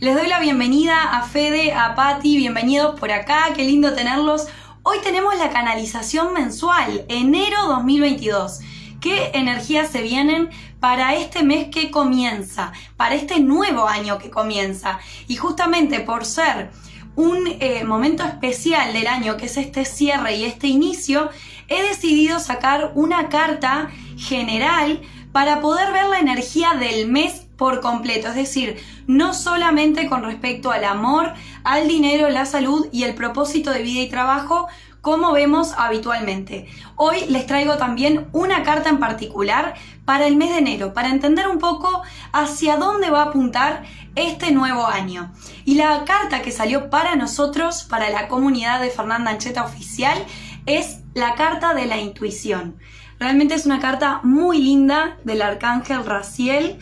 Les doy la bienvenida a Fede, a Patti, bienvenidos por acá, qué lindo tenerlos. Hoy tenemos la canalización mensual, enero 2022. ¿Qué energías se vienen para este mes que comienza, para este nuevo año que comienza? Y justamente por ser un eh, momento especial del año, que es este cierre y este inicio, he decidido sacar una carta general para poder ver la energía del mes por completo, es decir, no solamente con respecto al amor, al dinero, la salud y el propósito de vida y trabajo, como vemos habitualmente. Hoy les traigo también una carta en particular para el mes de enero, para entender un poco hacia dónde va a apuntar este nuevo año. Y la carta que salió para nosotros, para la comunidad de Fernanda Ancheta Oficial, es la carta de la intuición. Realmente es una carta muy linda del arcángel Raciel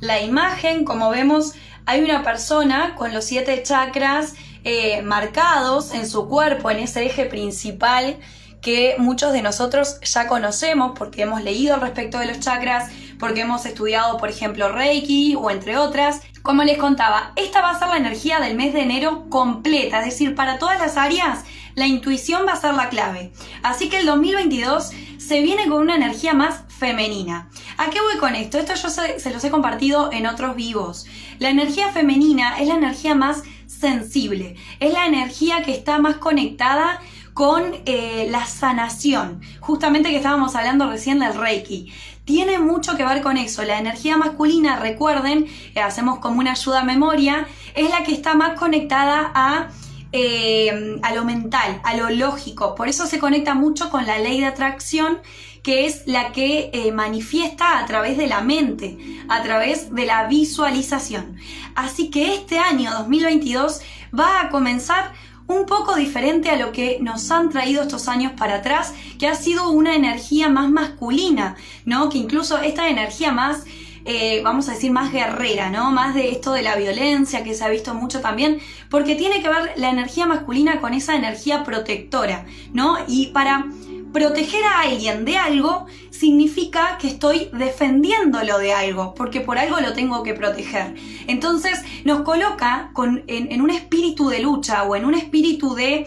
la imagen, como vemos, hay una persona con los siete chakras eh, marcados en su cuerpo, en ese eje principal que muchos de nosotros ya conocemos porque hemos leído al respecto de los chakras, porque hemos estudiado, por ejemplo, Reiki o entre otras. Como les contaba, esta va a ser la energía del mes de enero completa, es decir, para todas las áreas, la intuición va a ser la clave. Así que el 2022 se viene con una energía más femenina. ¿A qué voy con esto? Esto yo se, los he compartido en otros vivos. La energía femenina es la energía más sensible, es la energía que está más conectada con eh, la sanación, justamente que estábamos hablando recién del Reiki. Tiene mucho que ver con eso. La energía masculina, recuerden, eh, hacemos como una ayuda a memoria, es la que está más conectada a eh, a lo mental, a lo lógico. Por eso se conecta mucho con la ley de atracción, que es la que eh, manifiesta a través de la mente, a través de la visualización. Así que este año 2022 va a comenzar un poco diferente a lo que nos han traído estos años para atrás, que ha sido una energía más masculina, ¿no? Que incluso esta energía más eh, vamos a decir, más guerrera, ¿no? Más de esto de la violencia que se ha visto mucho también, porque tiene que ver la energía masculina con esa energía protectora, ¿no? Y para proteger a alguien de algo significa que estoy defendiéndolo de algo, porque por algo lo tengo que proteger. Entonces nos coloca en, un espíritu de lucha o en un espíritu de,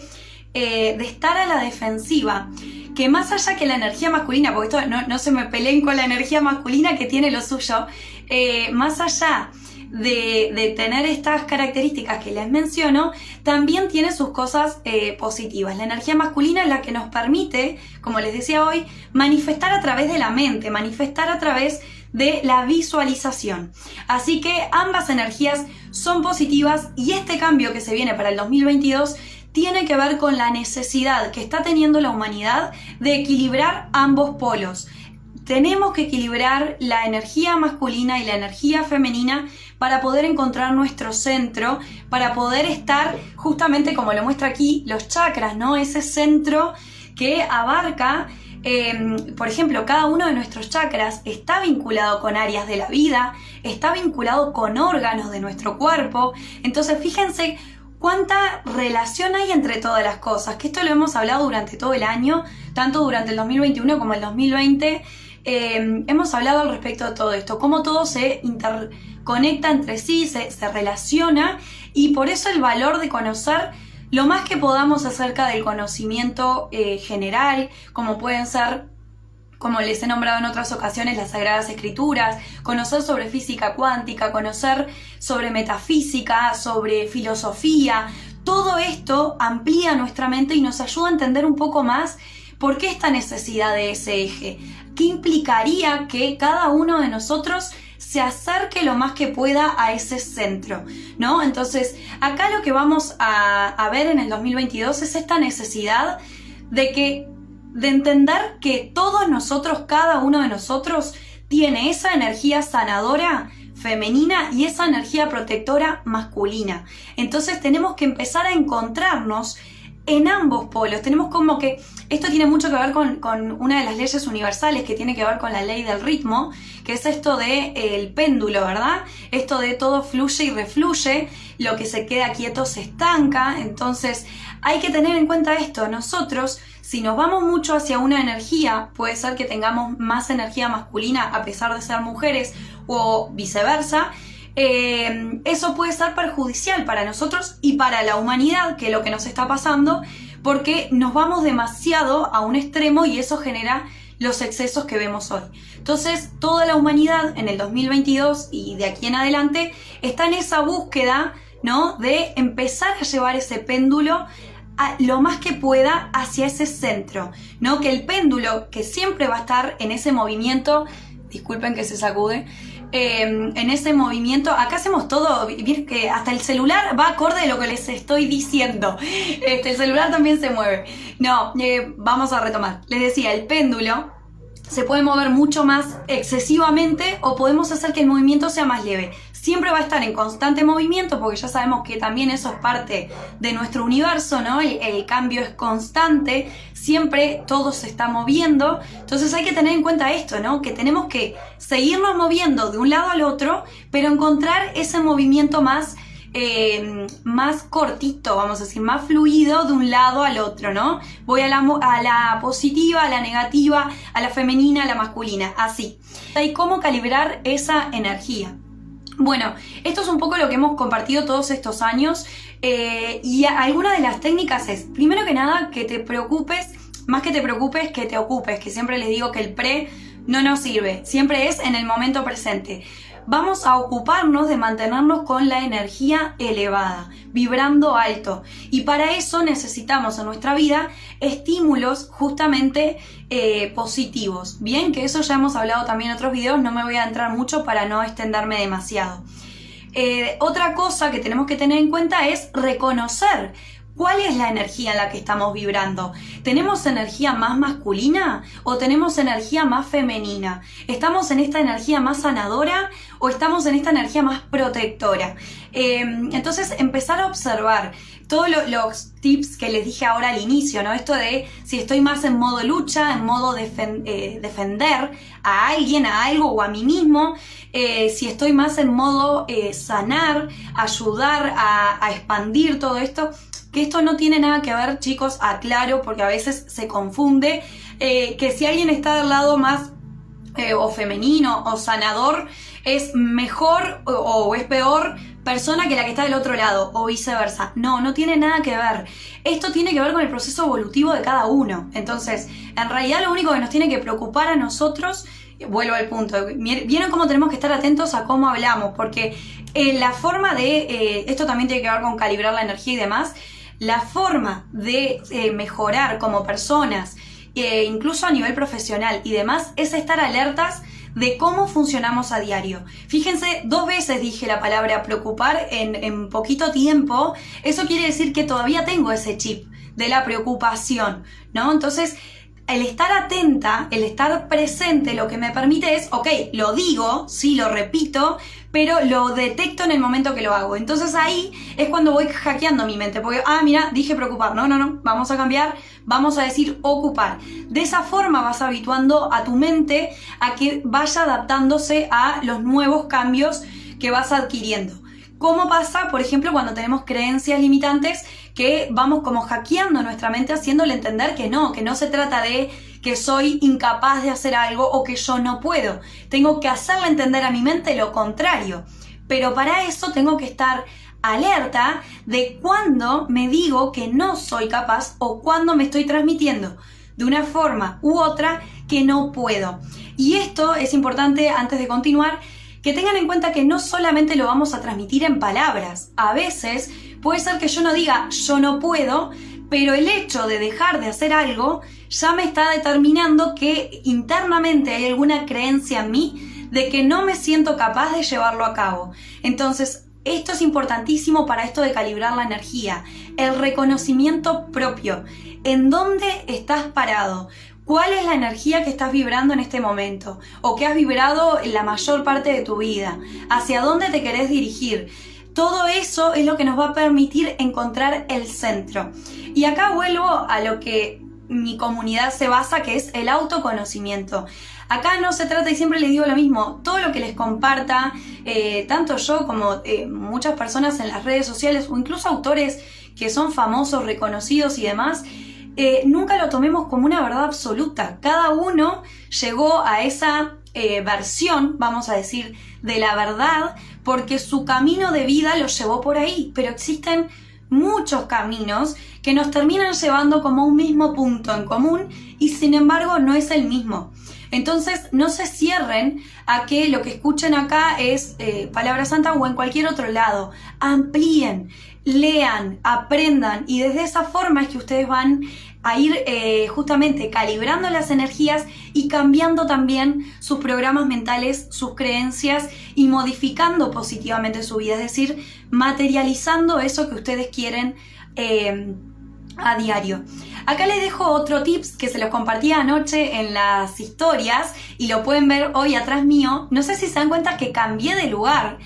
eh, de estar a la defensiva que más allá que la energía masculina, porque esto no, se me peleen con la energía masculina que tiene lo suyo, eh, más allá de, tener estas características que les menciono, también tiene sus cosas eh, positivas. La energía masculina es la que nos permite, como les decía hoy, manifestar a través de la mente, manifestar a través de la visualización. Así que ambas energías son positivas y este cambio que se viene para el 2022 tiene que ver con la necesidad que está teniendo la humanidad de equilibrar ambos polos. Tenemos que equilibrar la energía masculina y la energía femenina para poder encontrar nuestro centro, para poder estar justamente como lo muestra aquí los chakras, ¿no? Ese centro que abarca em, por ejemplo, cada uno de nuestros chakras está vinculado con áreas de la vida, está vinculado con órganos de nuestro cuerpo. Entonces, fíjense cuánta relación hay entre todas las cosas, que esto lo hemos hablado durante todo el año, tanto durante el 2021 como el 2020. Eh, hemos hablado al respecto de todo esto, cómo todo se interconecta entre sí, se, relaciona y por eso el valor de conocer lo más que podamos acerca del conocimiento eh, general, como pueden ser como les he nombrado en otras ocasiones, las Sagradas Escrituras, conocer sobre física cuántica, conocer sobre metafísica, sobre filosofía. Todo esto amplía nuestra mente y nos ayuda a entender un poco más por qué esta necesidad de ese eje. ¿Qué implicaría que cada uno de nosotros se acerque lo más que pueda a ese centro, ¿no? Entonces, acá lo que vamos a, a ver en el 2022 es esta necesidad de que de entender que todos nosotros, cada uno de nosotros, tiene esa energía sanadora femenina y esa energía protectora masculina. Entonces tenemos que empezar a encontrarnos en ambos polos. Tenemos como que esto tiene mucho que ver con, una de las leyes universales que tiene que ver con la ley del ritmo, que es esto de eh, el péndulo, ¿verdad? Esto de todo fluye y refluye, lo que se queda quieto se estanca. Entonces hay que tener en cuenta esto. Nosotros si nos vamos mucho hacia una energía, puede ser que tengamos más energía masculina a pesar de ser mujeres o viceversa, eh, eso puede ser perjudicial para nosotros y para la humanidad, que es lo que nos está pasando, porque nos vamos demasiado a un extremo y eso genera los excesos que vemos hoy. Entonces, toda la humanidad en el 2022 y de aquí en adelante está en esa búsqueda, ¿no? De empezar a llevar ese péndulo a lo más que pueda hacia ese centro, ¿no? Que el péndulo, que siempre va a estar en ese movimiento, disculpen que se sacude, em, en ese movimiento, acá hacemos todo, que hasta el celular va acorde de lo que les estoy diciendo. Este, el celular también se mueve. No, eh, vamos a retomar. Les decía, el péndulo se puede mover mucho más excesivamente o podemos hacer que el movimiento sea más leve. Siempre va a estar en constante movimiento porque ya sabemos que también eso es parte de nuestro universo, ¿no? El, cambio es constante, siempre todo se está moviendo. Entonces hay que tener en cuenta esto, ¿no? Que tenemos que seguirnos moviendo de un lado al otro, pero encontrar ese movimiento más eh, más cortito, vamos a decir, más fluido de un lado al otro, ¿no? Voy a la, a la positiva, a la negativa, a la femenina, a la masculina, así. ¿Y cómo calibrar esa energía? Bueno, esto es un poco lo que hemos compartido todos estos años eh, y alguna de las técnicas es, primero que nada, que te preocupes, más que te preocupes, que te ocupes, que siempre les digo que el pre no nos sirve, siempre es en el momento presente vamos a ocuparnos de mantenernos con la energía elevada, vibrando alto. Y para eso necesitamos en nuestra vida estímulos justamente eh, positivos. Bien, que eso ya hemos hablado también en otros videos, no me voy a entrar mucho para no extenderme demasiado. Eh, otra cosa que tenemos que tener en cuenta es reconocer ¿Cuál es la energía en la que estamos vibrando? ¿Tenemos energía más masculina o tenemos energía más femenina? ¿Estamos en esta energía más sanadora o estamos en esta energía más protectora? Em, entonces, empezar a observar todos los tips que les dije ahora al inicio, ¿no? Esto de si estoy más en modo lucha, en modo eh, defender a alguien, a algo o a mí mismo, eh, si estoy más en modo eh, sanar, ayudar a expandir todo esto que esto no tiene nada que ver, chicos, aclaro, porque a veces se confunde, eh, que si alguien está del lado más eh, o femenino o sanador, es mejor o, es peor persona que la que está del otro lado o viceversa. No, no tiene nada que ver. Esto tiene que ver con el proceso evolutivo de cada uno. Entonces, en realidad lo único que nos tiene que preocupar a nosotros, vuelvo al punto, vieron cómo tenemos que estar atentos a cómo hablamos, porque eh, la forma de, esto también tiene que ver con calibrar la energía y demás, la forma de eh, mejorar como personas, eh, incluso a nivel profesional y demás, es estar alertas de cómo funcionamos a diario. Fíjense, dos veces dije la palabra preocupar en, en poquito tiempo. Eso quiere decir que todavía tengo ese chip de la preocupación, ¿no? Entonces, el estar atenta, el estar presente, lo que me permite es, ok, lo digo, sí, lo repito, pero lo detecto en el momento que lo hago. Entonces ahí es cuando voy hackeando mi mente, porque, ah, mira, dije preocupar, no, no, no, vamos a cambiar, vamos a decir ocupar. De esa forma vas habituando a tu mente a que vaya adaptándose a los nuevos cambios que vas adquiriendo. ¿Cómo pasa, por ejemplo, cuando tenemos creencias limitantes que vamos como hackeando nuestra mente haciéndole entender que no, que no se trata de que soy incapaz de hacer algo o que yo no puedo. Tengo que hacerle entender a mi mente lo contrario. Pero para eso tengo que estar alerta de cuando me digo que no soy capaz o cuando me estoy transmitiendo de una forma u otra que no puedo. Y esto es importante antes de continuar que tengan en cuenta que no solamente lo vamos a transmitir en palabras, a veces puede ser que yo no diga yo no puedo, pero el hecho de dejar de hacer algo ya me está determinando que internamente hay alguna creencia en mí de que no me siento capaz de llevarlo a cabo. Entonces, esto es importantísimo para esto de calibrar la energía, el reconocimiento propio, en dónde estás parado, ¿Cuál es la energía que estás vibrando en este momento? ¿O que has vibrado en la mayor parte de tu vida? ¿Hacia dónde te querés dirigir? Todo eso es lo que nos va a permitir encontrar el centro. Y acá vuelvo a lo que mi comunidad se basa, que es el autoconocimiento. Acá no se trata, y siempre les digo lo mismo, todo lo que les comparta, eh, tanto yo como eh, muchas personas en las redes sociales o incluso autores que son famosos, reconocidos y demás, eh, nunca lo tomemos como una verdad absoluta. Cada uno llegó a esa versión, vamos a decir, de la verdad, porque su camino de vida lo llevó por ahí, pero existen muchos caminos que nos terminan llevando como un mismo punto en común y sin embargo no es el mismo. Entonces no se cierren a que lo que escuchen acá es eh, Palabra Santa o en cualquier otro lado. Amplíen, lean, aprendan y desde esa forma es que ustedes van a ir eh, justamente calibrando las energías y cambiando también sus programas mentales, sus creencias y modificando positivamente su vida, es decir, materializando eso que ustedes quieren eh, a diario. Acá les dejo otro tips que se los compartí anoche en las historias y lo pueden ver hoy atrás mío. No sé si se dan cuenta que cambié de lugar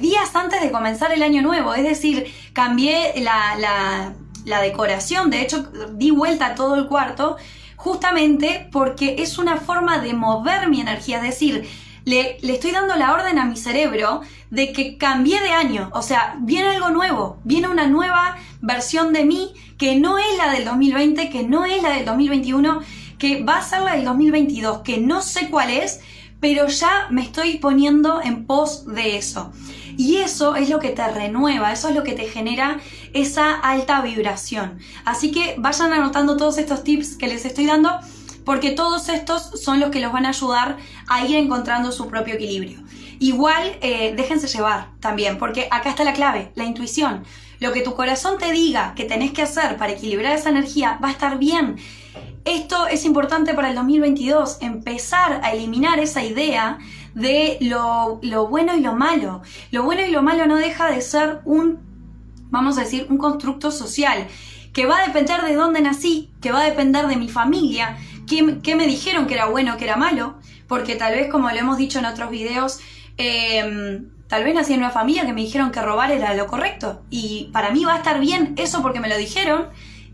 días antes de comenzar el año nuevo, es decir, cambié la decoración, de hecho di vuelta a todo el cuarto, justamente porque es una forma de mover mi energía, es decir, le, le, estoy dando la orden a mi cerebro de que cambie de año, o sea, viene algo nuevo, viene una nueva versión de mí que no es la del 2020, que no es la del 2021, que va a ser la del 2022, que no sé cuál es, pero ya me estoy poniendo en pos de eso. Y eso es lo que te renueva, eso es lo que te genera esa alta vibración. Así que vayan anotando todos estos tips que les estoy dando porque todos estos son los que los van a ayudar a ir encontrando su propio equilibrio. Igual eh, déjense llevar también, porque acá está la clave, la intuición. Lo que tu corazón te diga que tenés que hacer para equilibrar esa energía va a estar bien. Esto es importante para el 2022, empezar a eliminar esa idea de lo, bueno y lo malo. Lo bueno y lo malo no deja de ser un, vamos a decir, un constructo social que va a depender de dónde nací, que va a depender de mi familia, qué, me dijeron que era bueno, que era malo, porque tal vez, como lo hemos dicho en otros videos, em, tal vez nací en una familia que me dijeron que robar era lo correcto y para mí va a estar bien eso porque me lo dijeron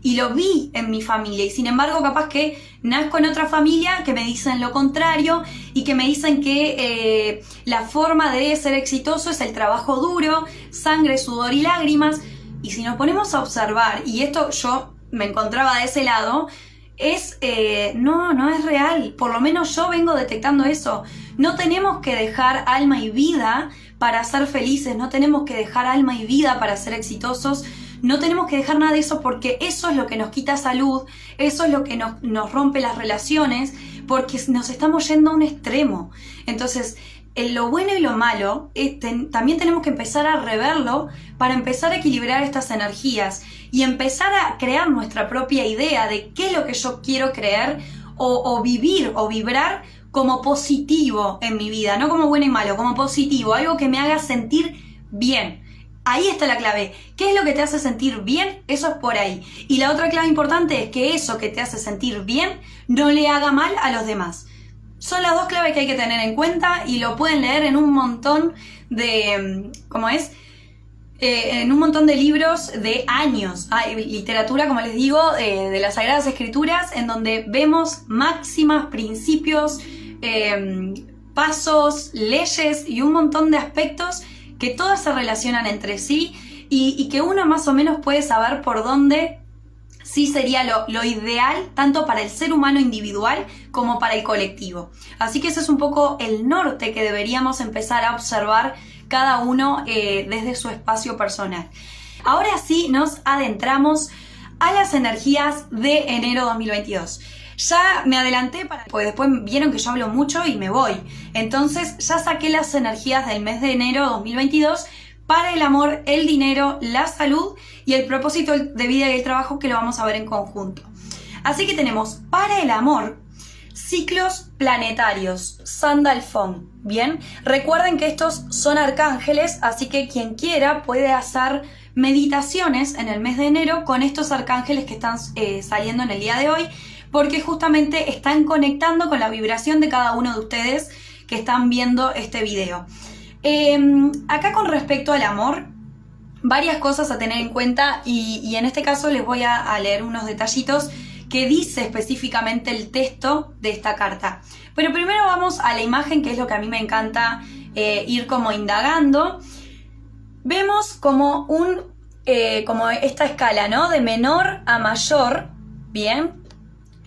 y lo vi en mi familia. Y sin embargo capaz que nazco en otra familia que me dicen lo contrario y que me dicen que eh, la forma de ser exitoso es el trabajo duro, sangre, sudor y lágrimas. Y si nos ponemos a observar y esto yo me encontraba de ese lado es eh, no, no es real, por lo menos yo vengo detectando eso. No tenemos que dejar alma y vida para ser felices, no tenemos que dejar alma y vida para ser exitosos, no tenemos que dejar nada de eso porque eso es lo que nos quita salud, eso es lo que nos, rompe las relaciones, porque nos estamos yendo a un extremo. Entonces, en lo bueno y lo malo, eh, también tenemos que empezar a reverlo para empezar a equilibrar estas energías y empezar a crear nuestra propia idea de qué es lo que yo quiero creer o vivir o vibrar como positivo en mi vida, no como bueno y malo, como positivo, algo que me haga sentir bien. Ahí está la clave. ¿Qué es lo que te hace sentir bien? Eso es por ahí. Y la otra clave importante es que eso que te hace sentir bien no le haga mal a los demás. Son las dos claves que hay que tener en cuenta y lo pueden leer en un montón de, mm, ¿cómo es? Eh, en un montón de libros de años. Hay literatura, como les digo, eh, de las Sagradas Escrituras, en donde vemos máximas, principios, eh, pasos, leyes y un montón de aspectos que todas se relacionan entre sí y, que uno más o menos puede saber por dónde sí sería lo, ideal tanto para el ser humano individual como para el colectivo. Así que ese es un poco el norte que deberíamos empezar a observar cada uno eh, desde su espacio personal. Ahora sí nos adentramos a las energías de enero 2022. Ya me adelanté para, pues después vieron que yo hablo mucho y me voy. Entonces ya saqué las energías del mes de enero 2022 para el amor, el dinero, la salud y el propósito de vida y el trabajo que lo vamos a ver en conjunto. Así que tenemos para el amor ciclos planetarios, Sandalfon. Bien, recuerden que estos son arcángeles, así que quien quiera puede hacer meditaciones en el mes de enero con estos arcángeles que están eh, saliendo en el día de hoy porque justamente están conectando con la vibración de cada uno de ustedes que están viendo este video. Em, acá con respecto al amor, varias cosas a tener en cuenta y, en este caso les voy a, leer unos detallitos que dice específicamente el texto de esta carta. Pero primero vamos a la imagen, que es lo que a mí me encanta eh, ir como indagando. Vemos como un, eh, como esta escala, ¿no? De menor a mayor, Bien.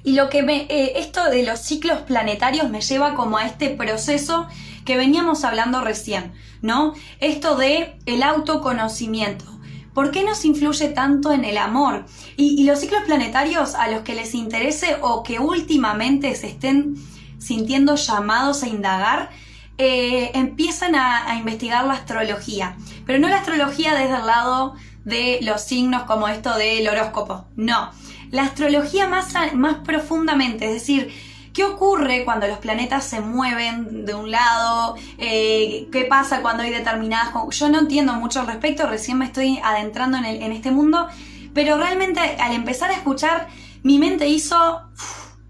Y lo que me, eh, esto de los ciclos planetarios me lleva como a este proceso que veníamos hablando recién, ¿no? Esto de el autoconocimiento. ¿Por qué nos influye tanto en el amor? Y, los ciclos planetarios a los que les interese o que últimamente se estén sintiendo llamados a indagar, eh, empiezan a, investigar la astrología. Pero no la astrología desde el lado de los signos como esto del horóscopo, no. La astrología más, más profundamente, es decir, ¿Qué ocurre cuando los planetas se mueven de un lado? Eh, ¿Qué pasa cuando hay determinadas... Yo no entiendo mucho al respecto, recién me estoy adentrando en, este mundo, pero realmente al empezar a escuchar, mi mente hizo...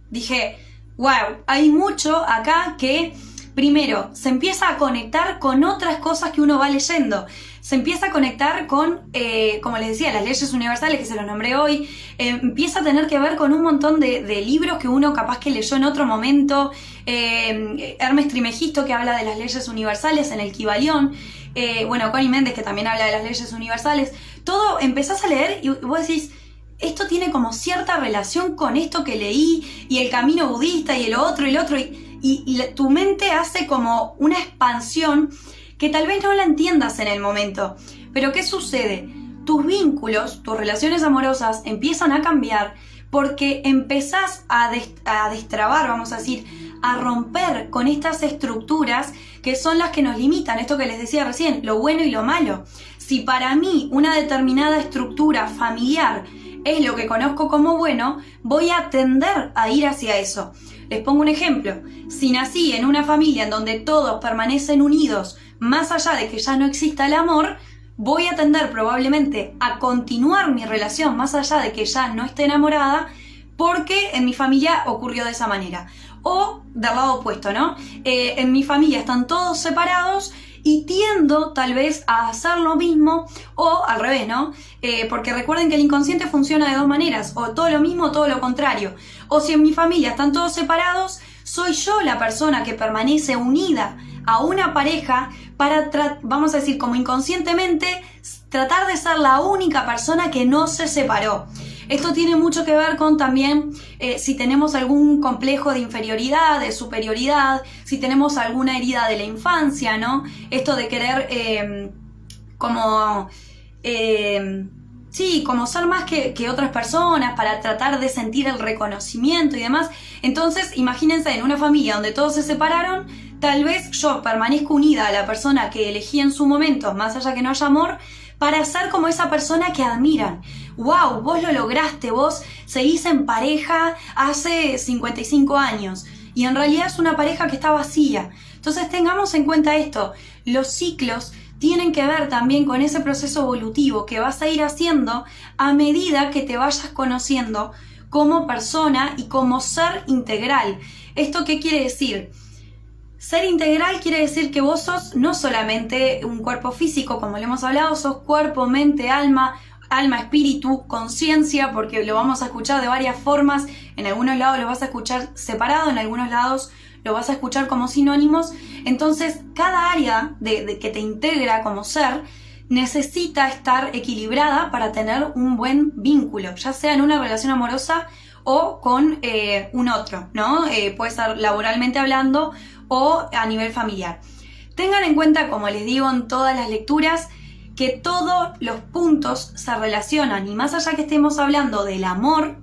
dije, wow, hay mucho acá que primero se empieza a conectar con otras cosas que uno va leyendo se empieza a conectar con, eh, como les decía, las leyes universales que se los nombré hoy, eh, empieza a tener que ver con un montón de, libros que uno capaz que leyó en otro momento, eh, Hermes Trimegisto que habla de las leyes universales en el Kibalión, bueno, Connie Méndez que también habla de las leyes universales, todo empezás a leer y vos decís, esto tiene como cierta relación con esto que leí y el camino budista y el otro y el otro y tu mente hace como una expansión que tal vez no la entiendas en el momento. Pero ¿qué sucede? Tus vínculos, tus relaciones amorosas empiezan a cambiar porque empezás a, destrabar, vamos a decir, a romper con estas estructuras que son las que nos limitan, esto que les decía recién, lo bueno y lo malo. Si para mí una determinada estructura familiar es lo que conozco como bueno, voy a tender a ir hacia eso. Les pongo un ejemplo. Si nací en una familia en donde todos permanecen unidos, más allá de que ya no exista el amor, voy a tender probablemente a continuar mi relación más allá de que ya no esté enamorada, porque en mi familia ocurrió de esa manera. O del lado opuesto, ¿no? Eh, en mi familia están todos separados y tiendo tal vez a hacer lo mismo o al revés, ¿no? Eh, porque recuerden que el inconsciente funciona de dos maneras, o todo lo mismo o todo lo contrario. O si en mi familia están todos separados, soy yo la persona que permanece unida a una pareja para, vamos a decir, como inconscientemente, tratar de ser la única persona que no se separó. Esto tiene mucho que ver con también eh, si tenemos algún complejo de inferioridad, de superioridad, si tenemos alguna herida de la infancia, ¿no? Esto de querer em, como... Em, sí, como ser más que, que, otras personas para tratar de sentir el reconocimiento y demás. Entonces, imagínense en una familia donde todos se separaron, Tal vez yo permanezco unida a la persona que elegí en su momento, más allá que no haya amor, para ser como esa persona que admiran. ¡Wow! Vos lo lograste, vos seguís en pareja hace 55 años y en realidad es una pareja que está vacía. Entonces tengamos en cuenta esto, los ciclos tienen que ver también con ese proceso evolutivo que vas a ir haciendo a medida que te vayas conociendo como persona y como ser integral. ¿Esto qué quiere decir? Ser integral quiere decir que vos sos no solamente un cuerpo físico, como le hemos hablado, sos cuerpo, mente, alma, alma, espíritu, conciencia, porque lo vamos a escuchar de varias formas. En algunos lados lo vas a escuchar separado, en algunos lados lo vas a escuchar como sinónimos. Entonces, cada área de, que te integra como ser necesita estar equilibrada para tener un buen vínculo, ya sea en una relación amorosa o con eh, un otro, ¿no? Eh, puede ser laboralmente hablando o a nivel familiar. Tengan en cuenta, como les digo en todas las lecturas, que todos los puntos se relacionan y más allá que estemos hablando del amor,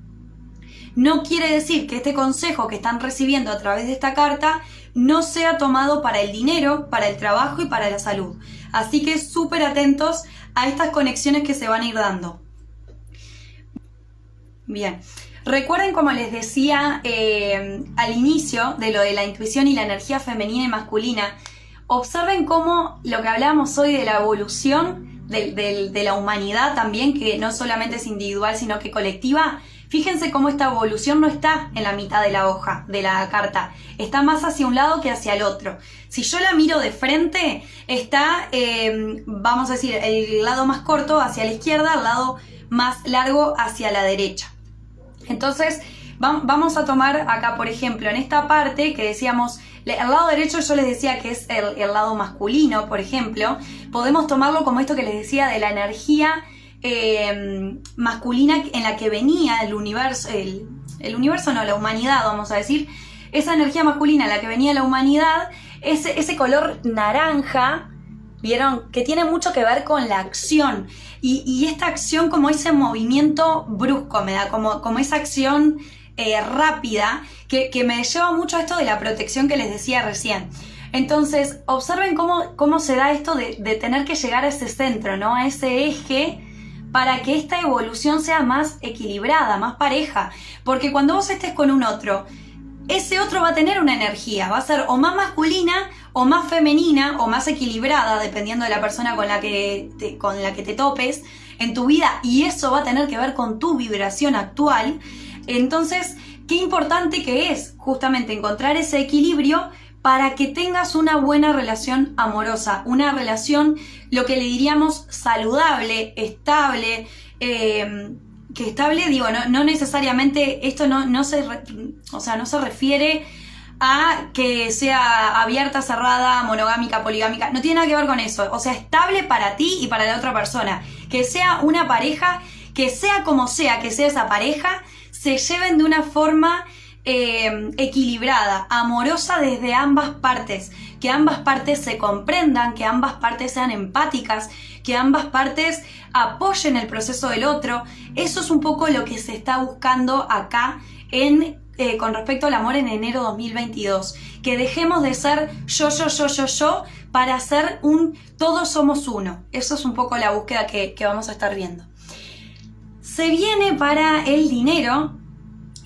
no quiere decir que este consejo que están recibiendo a través de esta carta no sea tomado para el dinero, para el trabajo y para la salud. Así que súper atentos a estas conexiones que se van a ir dando. Bien, Recuerden, como les decía eh, al inicio de lo de la intuición y la energía femenina y masculina, observen cómo lo que hablamos hoy de la evolución de, la humanidad también, que no solamente es individual, sino que colectiva, Fíjense cómo esta evolución no está en la mitad de la hoja, de la carta, está más hacia un lado que hacia el otro. Si yo la miro de frente, está, eh, vamos a decir, el lado más corto hacia la izquierda, el lado más largo hacia la derecha. Entonces, vamos a tomar acá, por ejemplo, en esta parte que decíamos, el lado derecho yo les decía que es el, lado masculino, por ejemplo, podemos tomarlo como esto que les decía de la energía eh, masculina en la que venía el universo, el, el, universo no, la humanidad, vamos a decir, esa energía masculina en la que venía la humanidad, ese, ese color naranja, vieron, que tiene mucho que ver con la acción. Y, esta acción como ese movimiento brusco, me da como, como esa acción eh, rápida, que, me lleva mucho a esto de la protección que les decía recién. Entonces, observen cómo, cómo se da esto de, de, tener que llegar a ese centro, ¿no? A ese eje para que esta evolución sea más equilibrada, más pareja. Porque cuando vos estés con un otro, ese otro va a tener una energía, va a ser o más masculina o más femenina o más equilibrada, dependiendo de la persona con la que con la que te topes en tu vida y eso va a tener que ver con tu vibración actual. Entonces, qué importante que es justamente encontrar ese equilibrio para que tengas una buena relación amorosa, una relación, lo que le diríamos, saludable, estable, eh, que estable, digo, no, necesariamente, esto no, no, se, o sea, no se refiere a que sea abierta, cerrada, monogámica, poligámica, no tiene nada que ver con eso, o sea, estable para ti y para la otra persona, que sea una pareja, que sea como sea que sea esa pareja, se lleven de una forma eh, equilibrada, amorosa desde ambas partes, que ambas partes se comprendan, que ambas partes sean empáticas, que ambas partes apoyen el proceso del otro. Eso es un poco lo que se está buscando acá en eh, con respecto al amor en enero 2022. Que dejemos de ser yo, yo, yo, yo, yo para ser un todos somos uno. Eso es un poco la búsqueda que vamos a estar viendo. Se viene para el dinero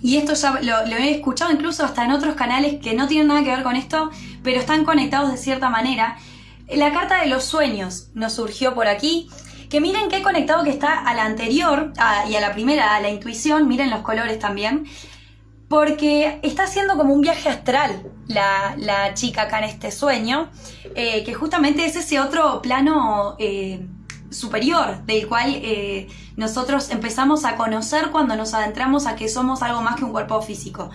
y esto ya lo, he escuchado incluso hasta en otros canales que no tienen nada que ver con esto, pero están conectados de cierta manera. La carta de los sueños nos surgió por aquí. Que miren qué conectado que está a la anterior y a la primera, a la intuición. Miren los colores también. Porque está haciendo como un viaje astral la, chica acá en este sueño. Eh, que justamente es ese otro plano eh, superior del cual eh, nosotros empezamos a conocer cuando nos adentramos a que somos algo más que un cuerpo físico.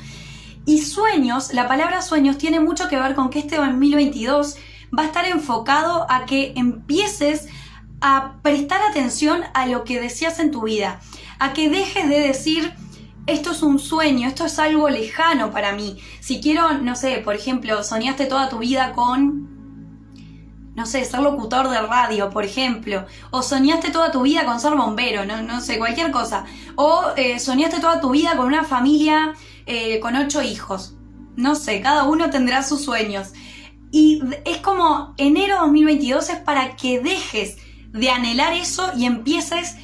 Y sueños, la palabra sueños tiene mucho que ver con que este 2022 va a estar enfocado a que empieces a prestar atención a lo que deseas en tu vida, a que dejes de decir esto es un sueño, esto es algo lejano para mí. Si quiero, no sé, por ejemplo, soñaste toda tu vida con no sé, ser locutor de radio, por ejemplo, o soñaste toda tu vida con ser bombero, no, no sé, cualquier cosa, o eh, soñaste toda tu vida con una familia eh, con ocho hijos, no sé, cada uno tendrá sus sueños. Y es como enero 2022 es para que dejes de anhelar eso y empieces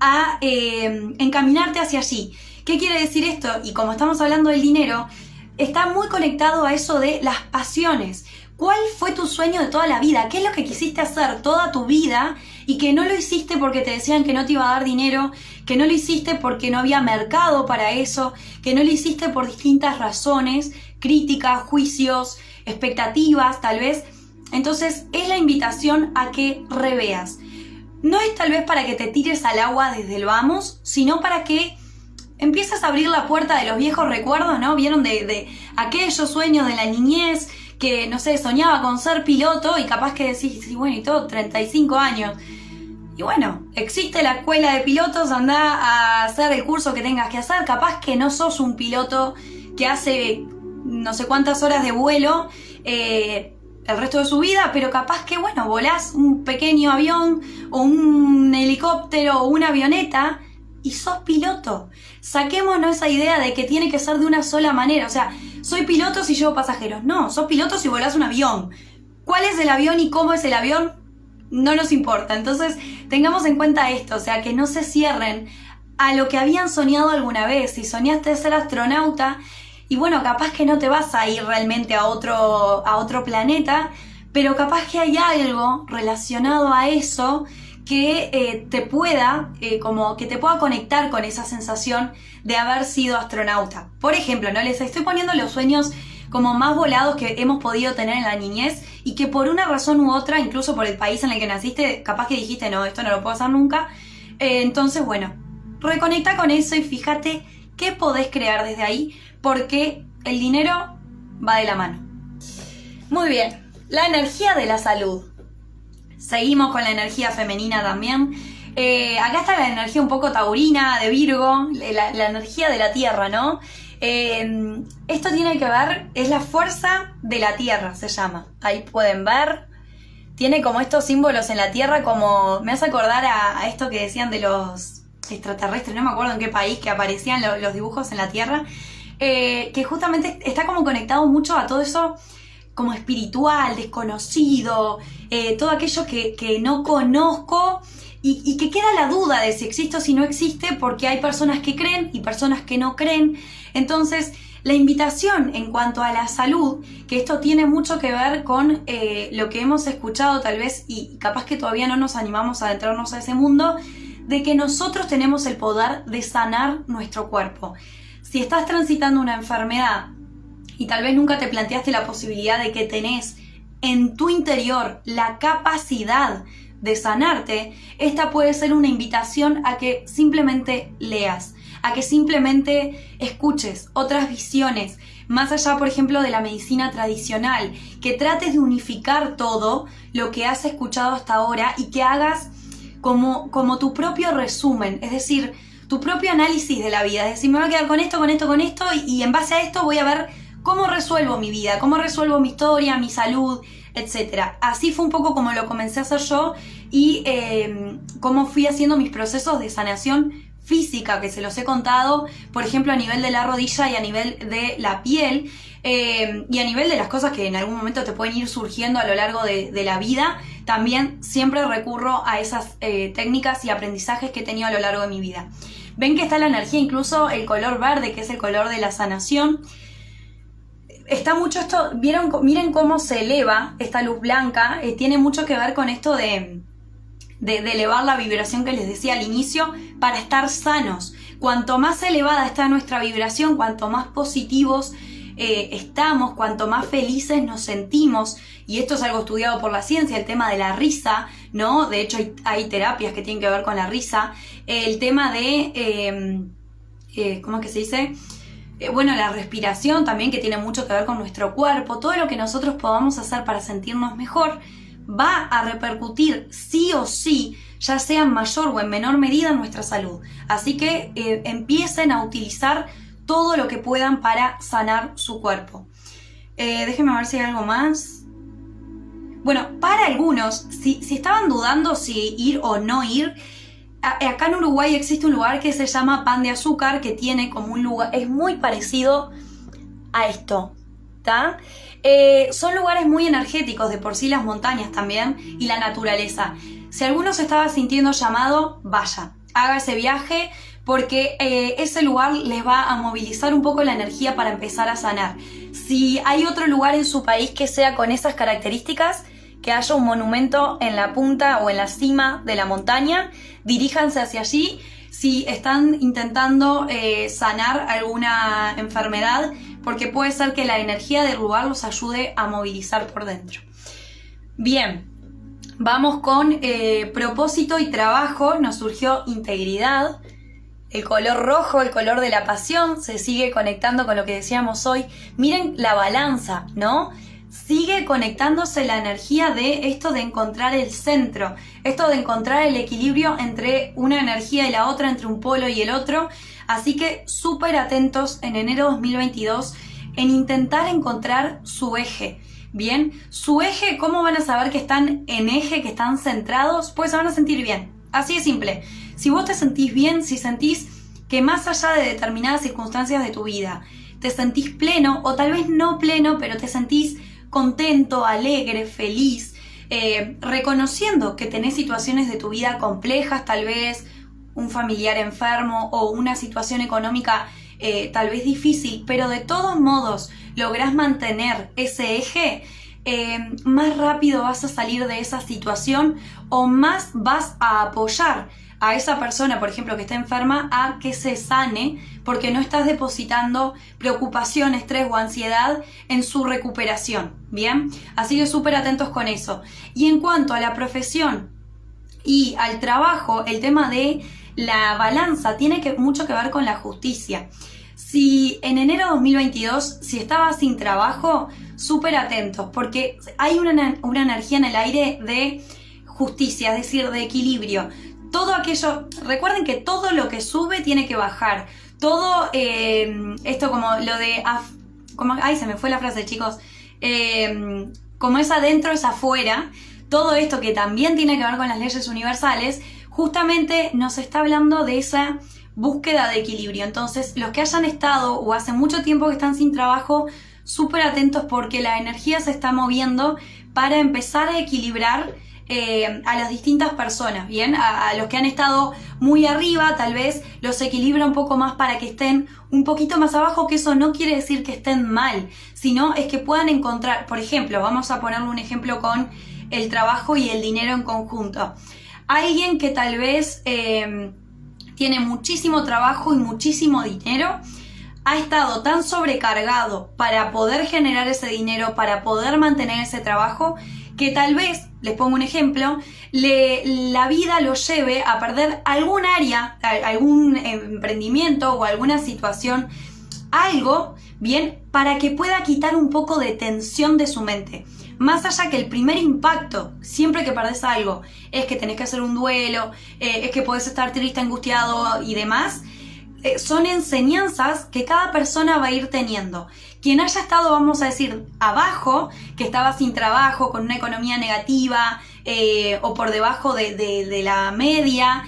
a eh, encaminarte hacia allí. ¿Qué quiere decir esto? Y como estamos hablando del dinero, está muy conectado a eso de las pasiones. ¿Cuál fue tu sueño de toda la vida? ¿Qué es lo que quisiste hacer toda tu vida y que no lo hiciste porque te decían que no te iba a dar dinero, que no lo hiciste porque no había mercado para eso, que no lo hiciste por distintas razones, críticas, juicios, expectativas, tal vez? Entonces es la invitación a que reveas. No es tal vez para que te tires al agua desde el vamos, sino para que empieces a abrir la puerta de los viejos recuerdos, ¿no? Vieron de, de aquellos sueños de la niñez que, no sé, soñaba con ser piloto y capaz que decís, sí, bueno, y todo, 35 años. Y bueno, existe la escuela de pilotos, anda a hacer el curso que tengas que hacer. Capaz que no sos un piloto que hace no sé cuántas horas de vuelo eh, el resto de su vida, pero capaz que, bueno, volás un pequeño avión o un helicóptero o una avioneta y sos piloto. Saquémonos esa idea de que tiene que ser de una sola manera. O sea, soy piloto si llevo pasajeros. No, sos piloto si volás un avión. ¿Cuál es el avión y cómo es el avión? No nos importa. Entonces, tengamos en cuenta esto, o sea, que no se cierren a lo que habían soñado alguna vez. Si soñaste ser astronauta, y bueno, capaz que no te vas a ir realmente a otro, a otro planeta, pero capaz que hay algo relacionado a eso que eh, te pueda, eh, como que te pueda conectar con esa sensación de haber sido astronauta. Por ejemplo, ¿no? Les estoy poniendo los sueños como más volados que hemos podido tener en la niñez y que por una razón u otra, incluso por el país en el que naciste, capaz que dijiste, no, esto no lo puedo hacer nunca. Eh, entonces, bueno, reconecta con eso y fíjate qué podés crear desde ahí, porque el dinero va de la mano. Muy bien, la energía de la salud. Seguimos con la energía femenina también. Eh, acá está la energía un poco taurina, de Virgo, la, la energía de la Tierra, ¿no? Eh, esto tiene que ver, es la fuerza de la Tierra, se llama. Ahí pueden ver. Tiene como estos símbolos en la Tierra, como me hace acordar a, esto que decían de los extraterrestres, no me acuerdo en qué país, que aparecían los dibujos en la Tierra, eh, que justamente está como conectado mucho a todo eso como espiritual, desconocido, eh, todo aquello que, no conozco y, que queda la duda de si existe o si no existe porque hay personas que creen y personas que no creen. Entonces, la invitación en cuanto a la salud, que esto tiene mucho que ver con eh, lo que hemos escuchado tal vez y capaz que todavía no nos animamos a adentrarnos a ese mundo, de que nosotros tenemos el poder de sanar nuestro cuerpo. Si estás transitando una enfermedad y tal vez nunca te planteaste la posibilidad de que tenés en tu interior la capacidad de sanarte, esta puede ser una invitación a que simplemente leas a que simplemente escuches otras visiones, más allá, por ejemplo, de la medicina tradicional, que trates de unificar todo lo que has escuchado hasta ahora y que hagas como, como tu propio resumen, es decir, tu propio análisis de la vida, es decir, me voy a quedar con esto, con esto, con esto, y, en base a esto voy a ver cómo resuelvo mi vida, cómo resuelvo mi historia, mi salud, etc. Así fue un poco como lo comencé a hacer yo y eh, cómo fui haciendo mis procesos de sanación física que se los he contado, por ejemplo, a nivel de la rodilla y a nivel de la piel, eh, y a nivel de las cosas que en algún momento te pueden ir surgiendo a lo largo de, la vida, también siempre recurro a esas eh, técnicas y aprendizajes que he tenido a lo largo de mi vida. Ven que está la energía, incluso el color verde, que es el color de la sanación. Está mucho esto, ¿vieron, miren cómo se eleva esta luz blanca, eh, tiene mucho que ver con esto de, de, elevar la vibración que les decía al inicio para estar sanos. Cuanto más elevada está nuestra vibración, cuanto más positivos eh, estamos, cuanto más felices nos sentimos, y esto es algo estudiado por la ciencia, el tema de la risa, ¿no? De hecho hay, terapias que tienen que ver con la risa, el tema de, eh, ¿cómo es que se dice? Eh, bueno, la respiración también que tiene mucho que ver con nuestro cuerpo, todo lo que nosotros podamos hacer para sentirnos mejor va a repercutir sí o sí, ya sea en mayor o en menor medida, en nuestra salud. Así que eh, empiecen a utilizar todo lo que puedan para sanar su cuerpo. Eh, déjenme ver si hay algo más. Bueno, para algunos, si, si estaban dudando si ir o no ir, acá en Uruguay existe un lugar que se llama Pan de Azúcar, que tiene como un lugar, es muy parecido a esto, ¿está? Eh, son lugares muy energéticos, de por sí las montañas también y la naturaleza. Si alguno se estaba sintiendo llamado, vaya, haga ese viaje porque eh, ese lugar les va a movilizar un poco la energía para empezar a sanar. Si hay otro lugar en su país que sea con esas características, que haya un monumento en la punta o en la cima de la montaña, diríjanse hacia allí. Si están intentando eh, sanar alguna enfermedad, porque puede ser que la energía del lugar los ayude a movilizar por dentro. Bien, vamos con eh, propósito y trabajo, nos surgió integridad, el color rojo, el color de la pasión, se sigue conectando con lo que decíamos hoy. Miren la balanza, ¿no? Sigue conectándose la energía de esto de encontrar el centro, esto de encontrar el equilibrio entre una energía y la otra, entre un polo y el otro, Así que súper atentos en enero 2022 en intentar encontrar su eje. Bien, su eje, ¿cómo van a saber que están en eje, que están centrados? Pues se van a sentir bien. Así de simple. Si vos te sentís bien, si sentís que más allá de determinadas circunstancias de tu vida, te sentís pleno o tal vez no pleno, pero te sentís contento, alegre, feliz, eh, reconociendo que tenés situaciones de tu vida complejas tal vez, un familiar enfermo o una situación económica eh, tal vez difícil, pero de todos modos logras mantener ese eje, eh, más rápido vas a salir de esa situación o más vas a apoyar a esa persona, por ejemplo, que está enferma, a que se sane porque no estás depositando preocupación, estrés o ansiedad en su recuperación. Bien, así que súper atentos con eso. Y en cuanto a la profesión y al trabajo, el tema de la balanza tiene que, mucho que ver con la justicia. Si en enero de 2022, si estabas sin trabajo, súper atentos, porque hay una, una energía en el aire de justicia, es decir, de equilibrio todo aquello, recuerden que todo lo que sube tiene que bajar. Todo eh, esto como lo de... Como, ay, se me fue la frase, chicos. Eh, como es adentro, es afuera. Todo esto que también tiene que ver con las leyes universales, justamente nos está hablando de esa búsqueda de equilibrio. Entonces, los que hayan estado o hace mucho tiempo que están sin trabajo, súper atentos porque la energía se está moviendo para empezar a equilibrar eh, a las distintas personas, ¿bien? A, los que han estado muy arriba, tal vez los equilibra un poco más para que estén un poquito más abajo, que eso no quiere decir que estén mal, sino es que puedan encontrar, por ejemplo, vamos a ponerle un ejemplo con el trabajo y el dinero en conjunto. Alguien que tal vez eh, tiene muchísimo trabajo y muchísimo dinero, ha estado tan sobrecargado para poder generar ese dinero, para poder mantener ese trabajo, que tal vez, les pongo un ejemplo, la vida lo lleve a perder algún área, algún emprendimiento o alguna situación, algo, bien, para que pueda quitar un poco de tensión de su mente. Más allá que el primer impacto, siempre que perdés algo, es que tenés que hacer un duelo, eh, es que podés estar triste, angustiado y demás, eh, son enseñanzas que cada persona va a ir teniendo. Quien haya estado, vamos a decir, abajo, que estaba sin trabajo, con una economía negativa eh, o por debajo de, la media,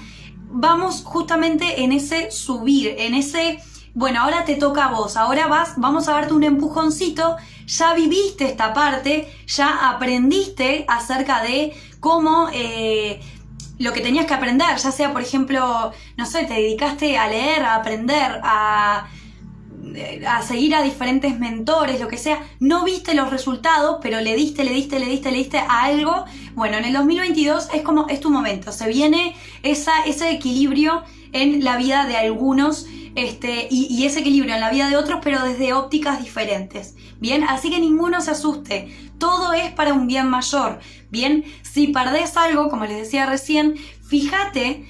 vamos justamente en ese subir, en ese, bueno, ahora te toca a vos, ahora vas, vamos a darte un empujoncito, ya viviste esta parte, ya aprendiste acerca de cómo... Eh, lo que tenías que aprender, ya sea, por ejemplo, no sé, te dedicaste a leer, a aprender, a, a seguir a diferentes mentores, lo que sea, no viste los resultados, pero le diste, le diste, le diste, le diste a algo. Bueno, en el 2022 es como, es tu momento, se viene esa, ese equilibrio en la vida de algunos este, y, ese equilibrio en la vida de otros, pero desde ópticas diferentes. Bien, así que ninguno se asuste, todo es para un bien mayor. Bien, si perdés algo, como les decía recién, fíjate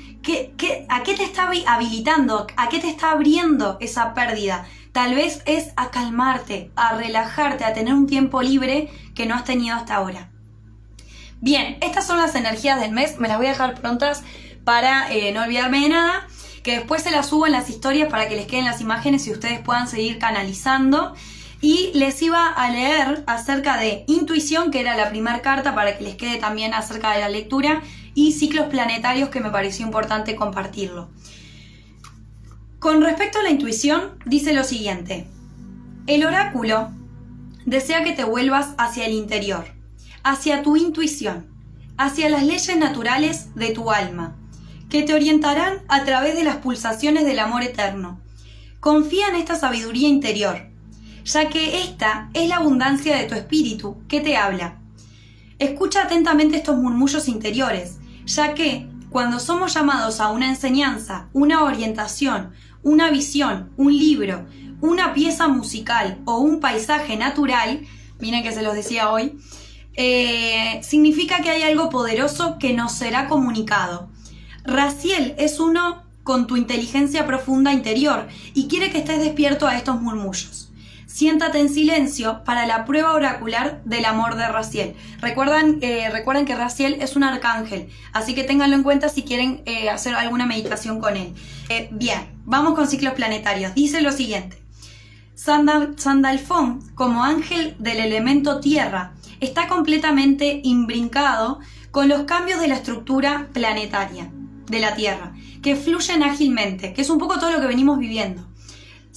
a qué te está habilitando, a qué te está abriendo esa pérdida. Tal vez es a calmarte, a relajarte, a tener un tiempo libre que no has tenido hasta ahora. Bien, estas son las energías del mes, me las voy a dejar prontas para eh, no olvidarme de nada que después se las subo en las historias para que les queden las imágenes y ustedes puedan seguir canalizando. Y les iba a leer acerca de intuición, que era la primera carta, para que les quede también acerca de la lectura, y ciclos planetarios, que me pareció importante compartirlo. Con respecto a la intuición, dice lo siguiente. El oráculo desea que te vuelvas hacia el interior, hacia tu intuición, hacia las leyes naturales de tu alma, que te orientarán a través de las pulsaciones del amor eterno. Confía en esta sabiduría interior, ya que esta es la abundancia de tu espíritu que te habla. Escucha atentamente estos murmullos interiores, ya que cuando somos llamados a una enseñanza, una orientación, una visión, un libro, una pieza musical o un paisaje natural, miren que se los decía hoy, eh, significa que hay algo poderoso que nos será comunicado. Raciel es uno con tu inteligencia profunda interior y quiere que estés despierto a estos murmullos. Siéntate en silencio para la prueba oracular del amor de Raciel. Recuerdan, eh, recuerden que Raciel es un arcángel, así que ténganlo en cuenta si quieren eh, hacer alguna meditación con él. Eh, bien, vamos con ciclos planetarios. Dice lo siguiente. Sandalfón, como ángel del elemento tierra, está completamente imbrincado con los cambios de la estructura planetaria de la Tierra, que fluyen ágilmente, que es un poco todo lo que venimos viviendo.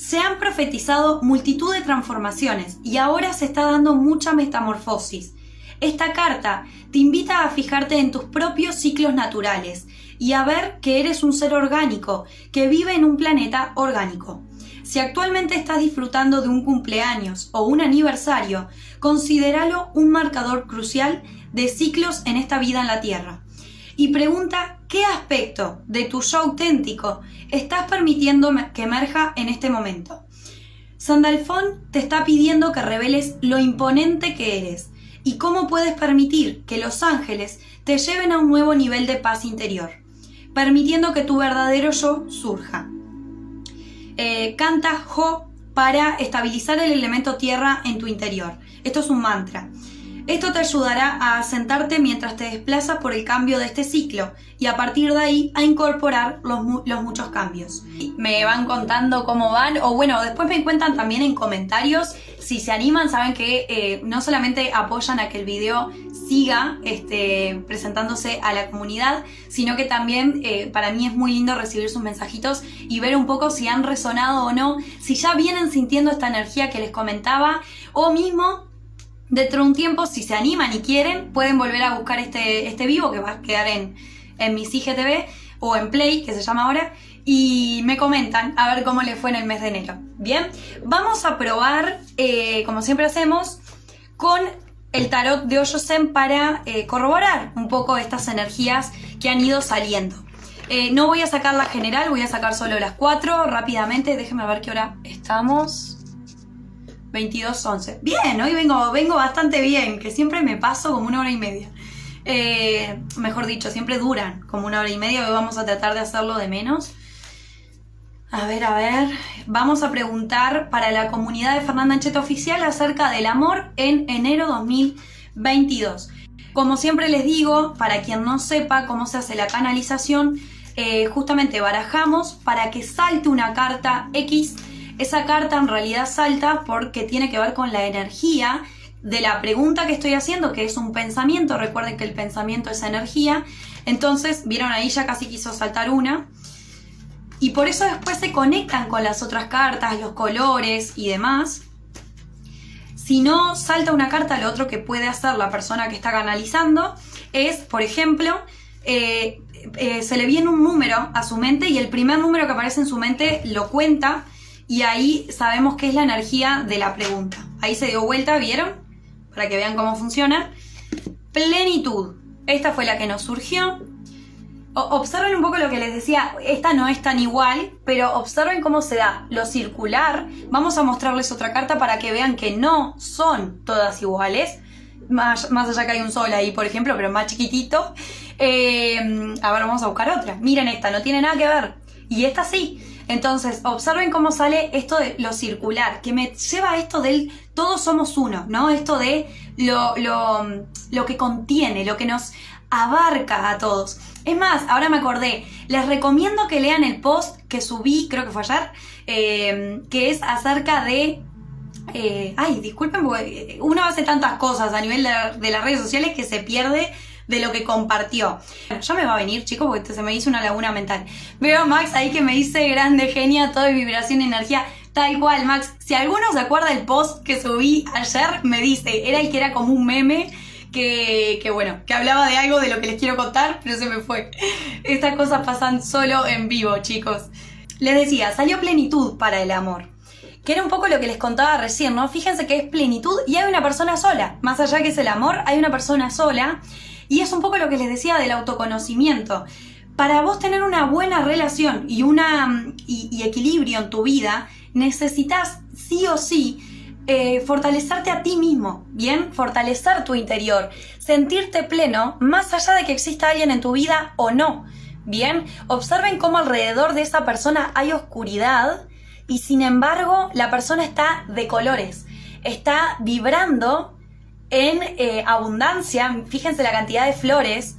Se han profetizado multitud de transformaciones y ahora se está dando mucha metamorfosis. Esta carta te invita a fijarte en tus propios ciclos naturales y a ver que eres un ser orgánico que vive en un planeta orgánico. Si actualmente estás disfrutando de un cumpleaños o un aniversario, considéralo un marcador crucial de ciclos en esta vida en la Tierra y pregunta qué aspecto de tu yo auténtico estás permitiendo que emerja en este momento. Sandalfón te está pidiendo que reveles lo imponente que eres y cómo puedes permitir que los ángeles te lleven a un nuevo nivel de paz interior, permitiendo que tu verdadero yo surja. Eh, canta Jo para estabilizar el elemento tierra en tu interior. Esto es un mantra. Esto te ayudará a asentarte mientras te desplazas por el cambio de este ciclo y a partir de ahí a incorporar los, muchos cambios. Me van contando cómo van o bueno, después me cuentan también en comentarios. Si se animan, saben que eh, no solamente apoyan a que el video siga este, presentándose a la comunidad, sino que también eh, para mí es muy lindo recibir sus mensajitos y ver un poco si han resonado o no, si ya vienen sintiendo esta energía que les comentaba o mismo dentro de un tiempo, si se animan y quieren, pueden volver a buscar este, este vivo que va a quedar en, en mi CGTV o en Play, que se llama ahora, y me comentan a ver cómo les fue en el mes de enero. Bien, vamos a probar, eh, como siempre hacemos, con el tarot de Oyosen para eh, corroborar un poco estas energías que han ido saliendo. Eh, no voy a sacar la general, voy a sacar solo las cuatro rápidamente. Déjenme ver qué hora estamos. 22.11. Bien, hoy vengo, vengo bastante bien, que siempre me paso como una hora y media. Eh, mejor dicho, siempre duran como una hora y media. Hoy vamos a tratar de hacerlo de menos. A ver, a ver. Vamos a preguntar para la comunidad de Fernanda Ancheta Oficial acerca del amor en enero 2022. Como siempre les digo, para quien no sepa cómo se hace la canalización, eh, justamente barajamos para que salte una carta X esa carta en realidad salta porque tiene que ver con la energía de la pregunta que estoy haciendo, que es un pensamiento. Recuerden que el pensamiento es energía. Entonces, vieron ahí ya casi quiso saltar una. Y por eso después se conectan con las otras cartas, los colores y demás. Si no salta una carta, lo otro que puede hacer la persona que está canalizando es, por ejemplo, eh, eh, se le viene un número a su mente y el primer número que aparece en su mente lo cuenta y ahí sabemos que es la energía de la pregunta. Ahí se dio vuelta, ¿vieron? Para que vean cómo funciona. Plenitud. Esta fue la que nos surgió. observen un poco lo que les decía, esta no es tan igual, pero observen cómo se da lo circular. Vamos a mostrarles otra carta para que vean que no son todas iguales. Más, más allá que hay un sol ahí, por ejemplo, pero más chiquitito. Eh, a ver, vamos a buscar otra. Miren esta, no tiene nada que ver. Y esta sí. Entonces, observen cómo sale esto de lo circular, que me lleva a esto del todos somos uno, ¿no? Esto de lo, lo, que contiene, lo que nos abarca a todos. Es más, ahora me acordé, les recomiendo que lean el post que subí, creo que fue ayer, eh, que es acerca de eh, ay, disculpen, porque uno hace tantas cosas a nivel de, las redes sociales que se pierde de lo que compartió. ya me va a venir, chicos, porque se me hizo una laguna mental. Veo a Max ahí que me dice grande genia, todo de vibración energía. Tal cual, Max. Si alguno se acuerda del post que subí ayer, me dice, era el que era como un meme. Que, que, bueno, que hablaba de algo de lo que les quiero contar, pero se me fue. Estas cosas pasan solo en vivo, chicos. Les decía, salió plenitud para el amor. Que era un poco lo que les contaba recién, ¿no? Fíjense que es plenitud y hay una persona sola. Más allá que es el amor, hay una persona sola. Y es un poco lo que les decía del autoconocimiento. Para vos tener una buena relación y, una, y, equilibrio en tu vida, necesitas sí o sí eh, fortalecerte a ti mismo, ¿bien? Fortalecer tu interior, sentirte pleno, más allá de que exista alguien en tu vida o no, ¿bien? Observen cómo alrededor de esa persona hay oscuridad y sin embargo la persona está de colores, está vibrando en eh, abundancia, fíjense la cantidad de flores,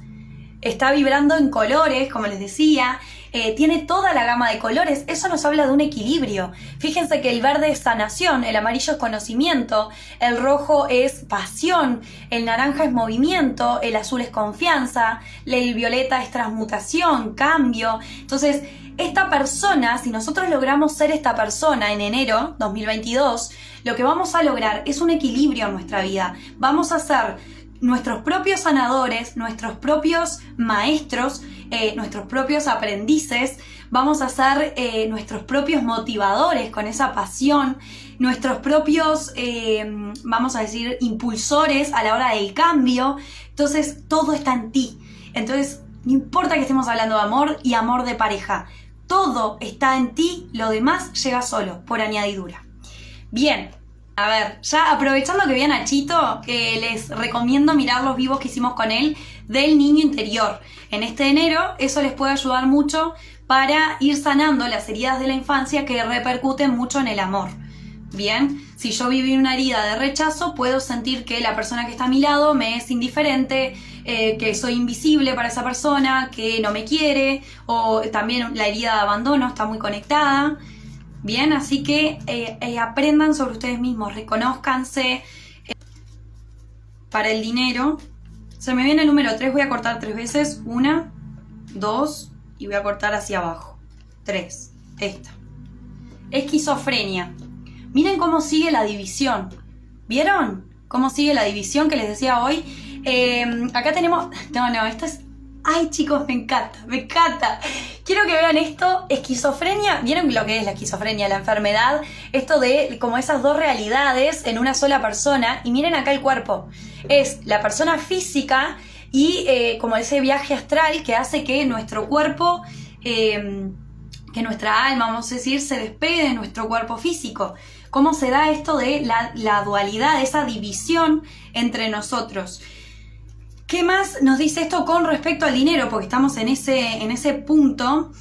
está vibrando en colores, como les decía, eh, tiene toda la gama de colores, eso nos habla de un equilibrio. Fíjense que el verde es sanación, el amarillo es conocimiento, el rojo es pasión, el naranja es movimiento, el azul es confianza, el violeta es transmutación, cambio. Entonces, esta persona, si nosotros logramos ser esta persona en enero 2022, lo que vamos a lograr es un equilibrio en nuestra vida. Vamos a ser nuestros propios sanadores, nuestros propios maestros, eh, nuestros propios aprendices, vamos a ser eh, nuestros propios motivadores con esa pasión, nuestros propios, eh, vamos a decir, impulsores a la hora del cambio. Entonces, todo está en ti. Entonces, no importa que estemos hablando de amor y amor de pareja, todo está en ti, lo demás llega solo, por añadidura. Bien, a ver, ya aprovechando que vi a Nachito, que les recomiendo mirar los vivos que hicimos con él del niño interior. En este enero eso les puede ayudar mucho para ir sanando las heridas de la infancia que repercuten mucho en el amor. Bien, si yo viví una herida de rechazo, puedo sentir que la persona que está a mi lado me es indiferente, eh, que soy invisible para esa persona, que no me quiere, o también la herida de abandono está muy conectada. Bien, así que eh, eh, aprendan sobre ustedes mismos, reconozcanse. para el dinero, se me viene el número 3, voy a cortar tres veces. Una, dos, y voy a cortar hacia abajo. Tres, esta. Esquizofrenia. Miren cómo sigue la división. ¿Vieron? ¿Cómo sigue la división que les decía hoy? Acá tenemos... No, no, esto es... Ay chicos, me encanta, me encanta. Quiero que vean esto, esquizofrenia, ¿vieron lo que es la esquizofrenia? La enfermedad, esto de como esas dos realidades en una sola persona. Y miren acá el cuerpo. Es la persona física y eh, como ese viaje astral que hace que nuestro cuerpo... Em, que nuestra alma, vamos a decir, se despegue de nuestro cuerpo físico cómo se da esto de la, dualidad, esa división entre nosotros. ¿Qué más nos dice esto con respecto al dinero? Porque estamos en ese, en ese punto.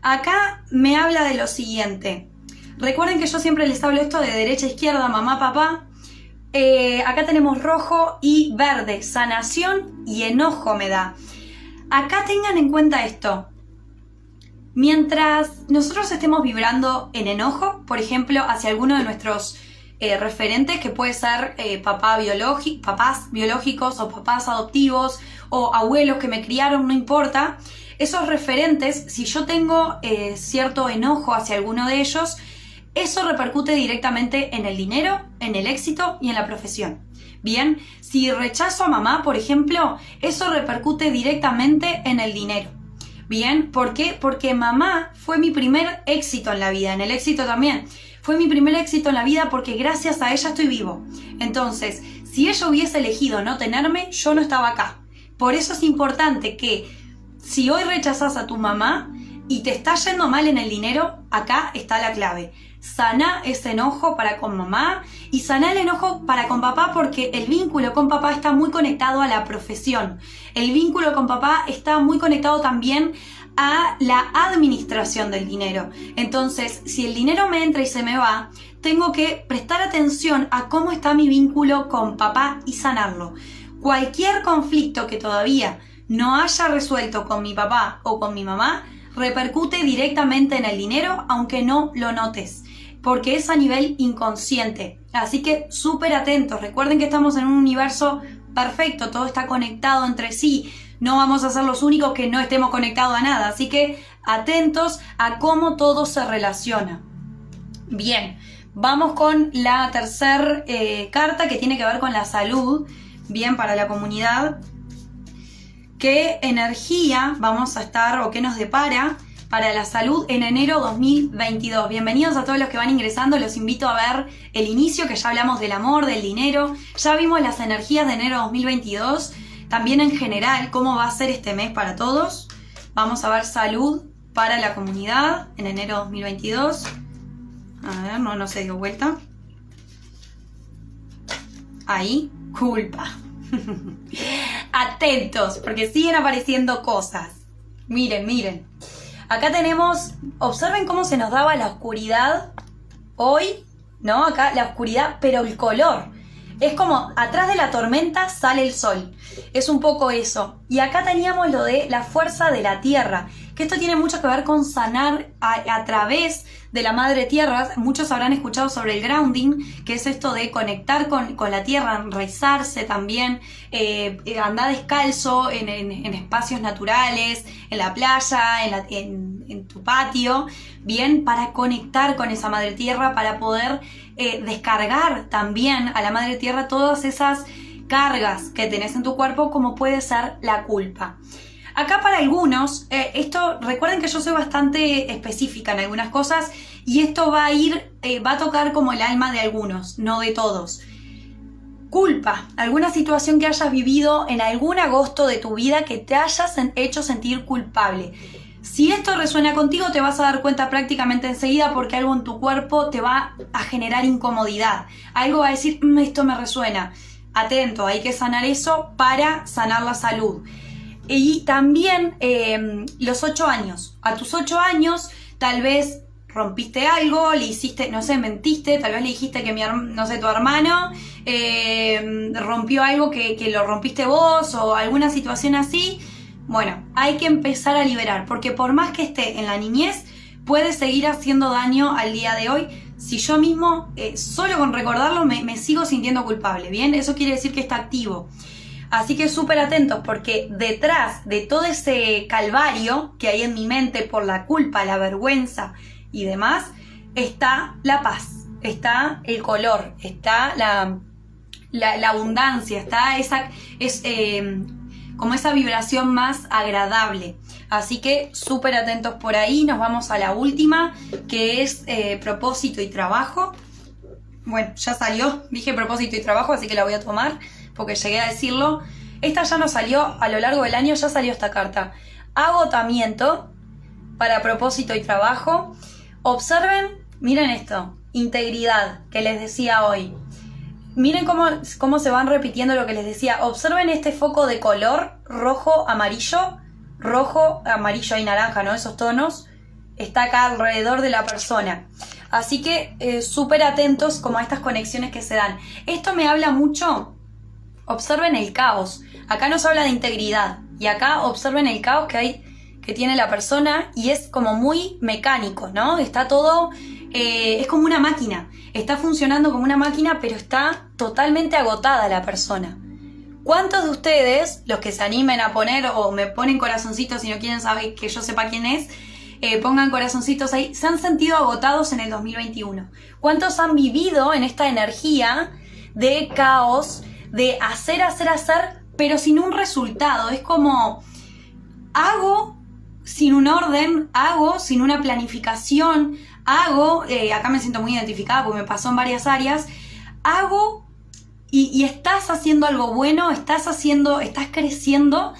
Acá me habla de lo siguiente. Recuerden que yo siempre les hablo esto de derecha a izquierda, mamá, papá. Eh, acá tenemos rojo y verde, sanación y enojo me da. Acá tengan en cuenta esto. Mientras nosotros estemos vibrando en enojo, por ejemplo, hacia alguno de nuestros eh, referentes, que puede ser eh, papá papás biológicos o papás adoptivos o abuelos que me criaron, no importa, esos referentes, si yo tengo eh, cierto enojo hacia alguno de ellos, eso repercute directamente en el dinero, en el éxito y en la profesión. Bien, si rechazo a mamá, por ejemplo, eso repercute directamente en el dinero. Bien, ¿por qué? Porque mamá fue mi primer éxito en la vida, en el éxito también. Fue mi primer éxito en la vida porque gracias a ella estoy vivo. Entonces, si ella hubiese elegido no tenerme, yo no estaba acá. Por eso es importante que si hoy rechazas a tu mamá y te está yendo mal en el dinero, acá está la clave. Sana ese enojo para con mamá y sana el enojo para con papá porque el vínculo con papá está muy conectado a la profesión. El vínculo con papá está muy conectado también a la administración del dinero. Entonces, si el dinero me entra y se me va, tengo que prestar atención a cómo está mi vínculo con papá y sanarlo. Cualquier conflicto que todavía no haya resuelto con mi papá o con mi mamá, repercute directamente en el dinero, aunque no lo notes porque es a nivel inconsciente. Así que súper atentos. Recuerden que estamos en un universo perfecto, todo está conectado entre sí. No vamos a ser los únicos que no estemos conectados a nada. Así que atentos a cómo todo se relaciona. Bien, vamos con la tercera eh, carta que tiene que ver con la salud. Bien, para la comunidad. ¿Qué energía vamos a estar o qué nos depara? para la salud en enero 2022. Bienvenidos a todos los que van ingresando, los invito a ver el inicio, que ya hablamos del amor, del dinero, ya vimos las energías de enero 2022, también en general cómo va a ser este mes para todos. Vamos a ver salud para la comunidad en enero 2022. A ver, no, no se dio vuelta. Ahí, culpa. Atentos, porque siguen apareciendo cosas. Miren, miren. Acá tenemos, observen cómo se nos daba la oscuridad hoy, ¿no? Acá la oscuridad, pero el color. Es como atrás de la tormenta sale el sol. Es un poco eso. Y acá teníamos lo de la fuerza de la tierra, que esto tiene mucho que ver con sanar a, través de la madre tierra. Muchos habrán escuchado sobre el grounding, que es esto de conectar con, la tierra, enraizarse también, eh, andar descalzo en, espacios naturales, en la playa, en, en tu patio, bien, para conectar con esa madre tierra, para poder eh, descargar también a la madre tierra todas esas cargas que tenés en tu cuerpo, como puede ser la culpa. Acá para algunos, eh, esto, recuerden que yo soy bastante específica en algunas cosas y esto va a ir, eh, va a tocar como el alma de algunos, no de todos. Culpa, alguna situación que hayas vivido en algún agosto de tu vida que te hayas hecho sentir culpable. Si esto resuena contigo, te vas a dar cuenta prácticamente enseguida porque algo en tu cuerpo te va a generar incomodidad. Algo va a decir, mm, esto me resuena. Atento, hay que sanar eso para sanar la salud. Y también em, los ocho años. A tus ocho años, tal vez rompiste algo, le hiciste, no sé, mentiste, tal vez le dijiste que mi, no sé, tu hermano eh, rompió algo que lo rompiste vos o alguna situación así. Bueno, hay que empezar a liberar, porque por más que esté en la niñez, puede seguir haciendo daño al día de hoy si yo mismo, eh, solo con recordarlo, me, sigo sintiendo culpable, ¿bien? Eso quiere decir que está activo. Así que súper atentos porque detrás de todo ese calvario que hay en mi mente por la culpa, la vergüenza y demás, está la paz, está el color, está la, la, abundancia, está esa, es, eh, como esa vibración más agradable. Así que súper atentos por ahí. Nos vamos a la última, que es eh, propósito y trabajo. Bueno, ya salió, dije propósito y trabajo, así que la voy a tomar porque llegué a decirlo. Esta ya no salió a lo largo del año, ya salió esta carta. Agotamiento para propósito y trabajo. Observen, miren esto, integridad que les decía hoy. Miren cómo, cómo se van repitiendo lo que les decía. Observen este foco de color rojo, amarillo, rojo, amarillo y naranja, ¿no? Esos tonos. Está acá alrededor de la persona. Así que eh, súper atentos como a estas conexiones que se dan. Esto me habla mucho. Observen el caos. Acá nos habla de integridad. Y acá observen el caos que hay que tiene la persona y es como muy mecánico, ¿no? Está todo eh, es como una máquina. Está funcionando como una máquina, pero está totalmente agotada la persona. ¿Cuántos de ustedes, los que se animen a poner o me ponen corazoncitos si no quieren saber que yo sepa quién es, eh, pongan corazoncitos ahí, se han sentido agotados en el 2021? ¿Cuántos han vivido en esta energía de caos, de hacer, hacer, hacer, pero sin un resultado? Es como, hago sin un orden, hago sin una planificación, hago, eh, acá me siento muy identificada porque me pasó en varias áreas, hago y, estás haciendo algo bueno, estás haciendo, estás creciendo,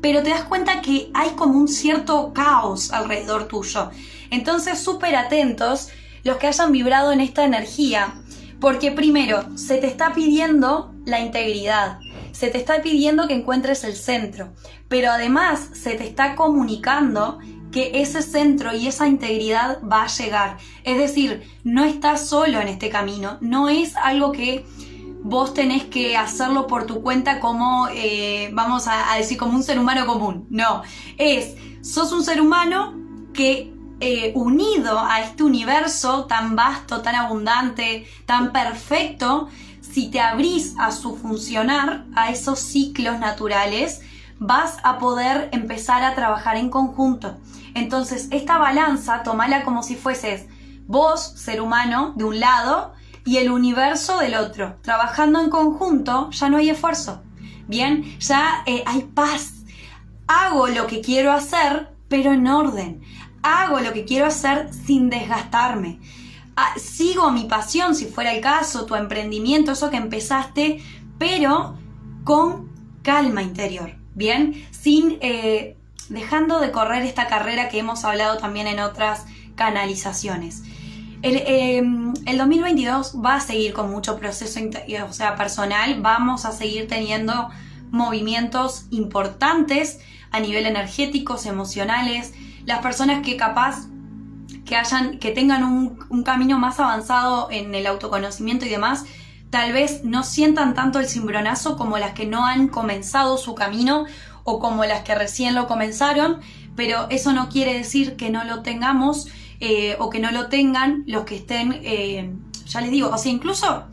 pero te das cuenta que hay como un cierto caos alrededor tuyo. Entonces, súper atentos los que hayan vibrado en esta energía, porque primero, se te está pidiendo la integridad, se te está pidiendo que encuentres el centro, pero además se te está comunicando que ese centro y esa integridad va a llegar. Es decir, no estás solo en este camino, no es algo que vos tenés que hacerlo por tu cuenta como, eh, vamos a, decir, como un ser humano común. No, es, sos un ser humano que eh, unido a este universo tan vasto, tan abundante, tan perfecto, si te abrís a su funcionar, a esos ciclos naturales, vas a poder empezar a trabajar en conjunto. Entonces, esta balanza, tomala como si fueses vos, ser humano, de un lado, y el universo del otro. Trabajando en conjunto, ya no hay esfuerzo. Bien, ya eh, hay paz. Hago lo que quiero hacer, pero en orden. Hago lo que quiero hacer sin desgastarme. Ah, sigo mi pasión, si fuera el caso, tu emprendimiento, eso que empezaste, pero con calma interior. Bien, sin eh, dejando de correr esta carrera que hemos hablado también en otras canalizaciones. El, 2022 em, va a seguir con mucho proceso o sea, personal, vamos a seguir teniendo movimientos importantes a nivel energéticos, emocionales, las personas que capaz que hayan, que tengan un camino más avanzado en el autoconocimiento y demás, tal vez no sientan tanto el cimbronazo como las que no han comenzado su camino o como las que recién lo comenzaron, pero eso no quiere decir que no lo tengamos eh, o que no lo tengan los que estén, eh, ya les digo, o sea, incluso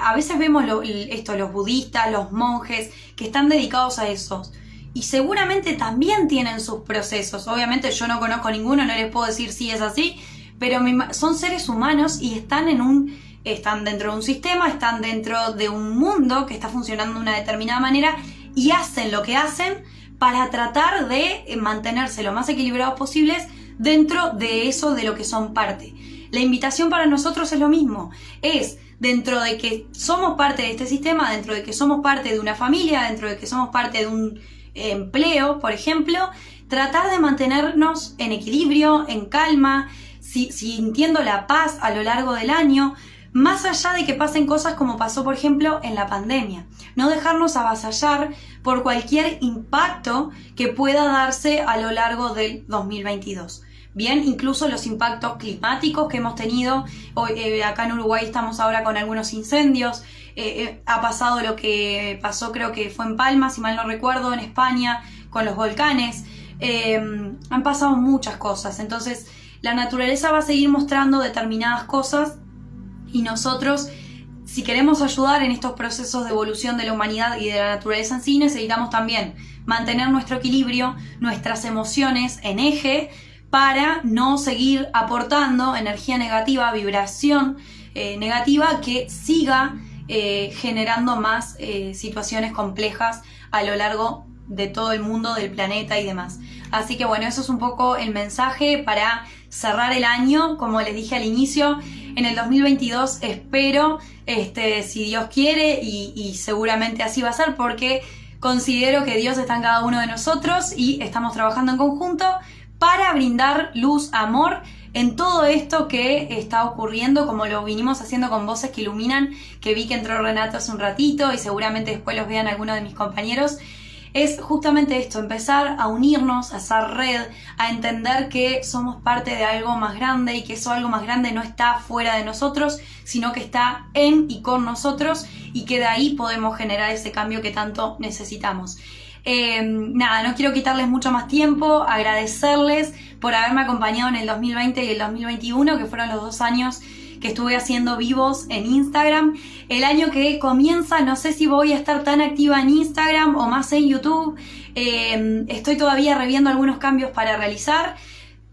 a veces vemos esto, los budistas, los monjes, que están dedicados a esos. Y seguramente también tienen sus procesos. Obviamente yo no conozco ninguno, no les puedo decir si es así, pero son seres humanos y están en un están dentro de un sistema, están dentro de un mundo que está funcionando de una determinada manera y hacen lo que hacen para tratar de eh, mantenerse lo más equilibrados posibles dentro de eso de lo que son parte. La invitación para nosotros es lo mismo, es dentro de que somos parte de este sistema, dentro de que somos parte de una familia, dentro de que somos parte de un empleo, por ejemplo, tratar de mantenernos en equilibrio, en calma, sintiendo la paz a lo largo del año, más allá de que pasen cosas como pasó, por ejemplo, en la pandemia. No dejarnos avasallar por cualquier impacto que pueda darse a lo largo del 2022. Bien, incluso los impactos climáticos que hemos tenido. Hoy, eh, acá en Uruguay estamos ahora con algunos incendios. Eh, eh, ha pasado lo que pasó, creo que fue en Palma, si mal no recuerdo, en España, con los volcanes. han pasado muchas cosas. Entonces, la naturaleza va a seguir mostrando determinadas cosas y nosotros si queremos ayudar en estos procesos de evolución de la humanidad y de la naturaleza en sí, necesitamos también mantener nuestro equilibrio, nuestras emociones en eje, para no seguir aportando energía negativa, vibración eh, negativa que siga eh, generando más eh, situaciones complejas a lo largo de todo el mundo, del planeta y demás. Así que bueno, eso es un poco el mensaje para cerrar el año, como les dije al inicio, en el 2022 espero, este, si Dios quiere, y, seguramente así va a ser, porque considero que Dios está en cada uno de nosotros y estamos trabajando en conjunto para brindar luz, amor en todo esto que está ocurriendo, como lo vinimos haciendo con voces que iluminan, que vi que entró Renato hace un ratito y seguramente después los vean algunos de mis compañeros es justamente esto, empezar a unirnos, a hacer red, a entender que somos parte de algo más grande y que eso algo más grande no está fuera de nosotros, sino que está en y con nosotros y que de ahí podemos generar ese cambio que tanto necesitamos. Em, nada, no quiero quitarles mucho más tiempo, agradecerles por haberme acompañado en el 2020 y el 2021, que fueron los dos años que estuve haciendo vivos en Instagram. El año que comienza, no sé si voy a estar tan activa en Instagram o más en YouTube. Eh, estoy todavía reviendo algunos cambios para realizar.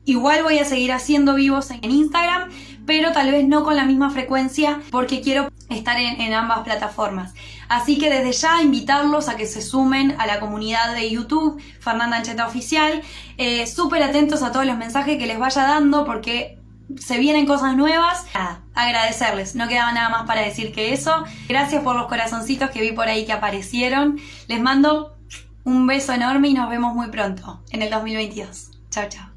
Igual voy a seguir haciendo vivos en Instagram, pero tal vez no con la misma frecuencia porque quiero estar en, ambas plataformas. Así que desde ya invitarlos a que se sumen a la comunidad de YouTube, Fernanda Ancheta Oficial. Eh, súper atentos a todos los mensajes que les vaya dando porque se vienen cosas nuevas. agradecerles, no quedaba nada más para decir que eso. Gracias por los corazoncitos que vi por ahí que aparecieron. Les mando un beso enorme y nos vemos muy pronto en el 2022. Chao, chao.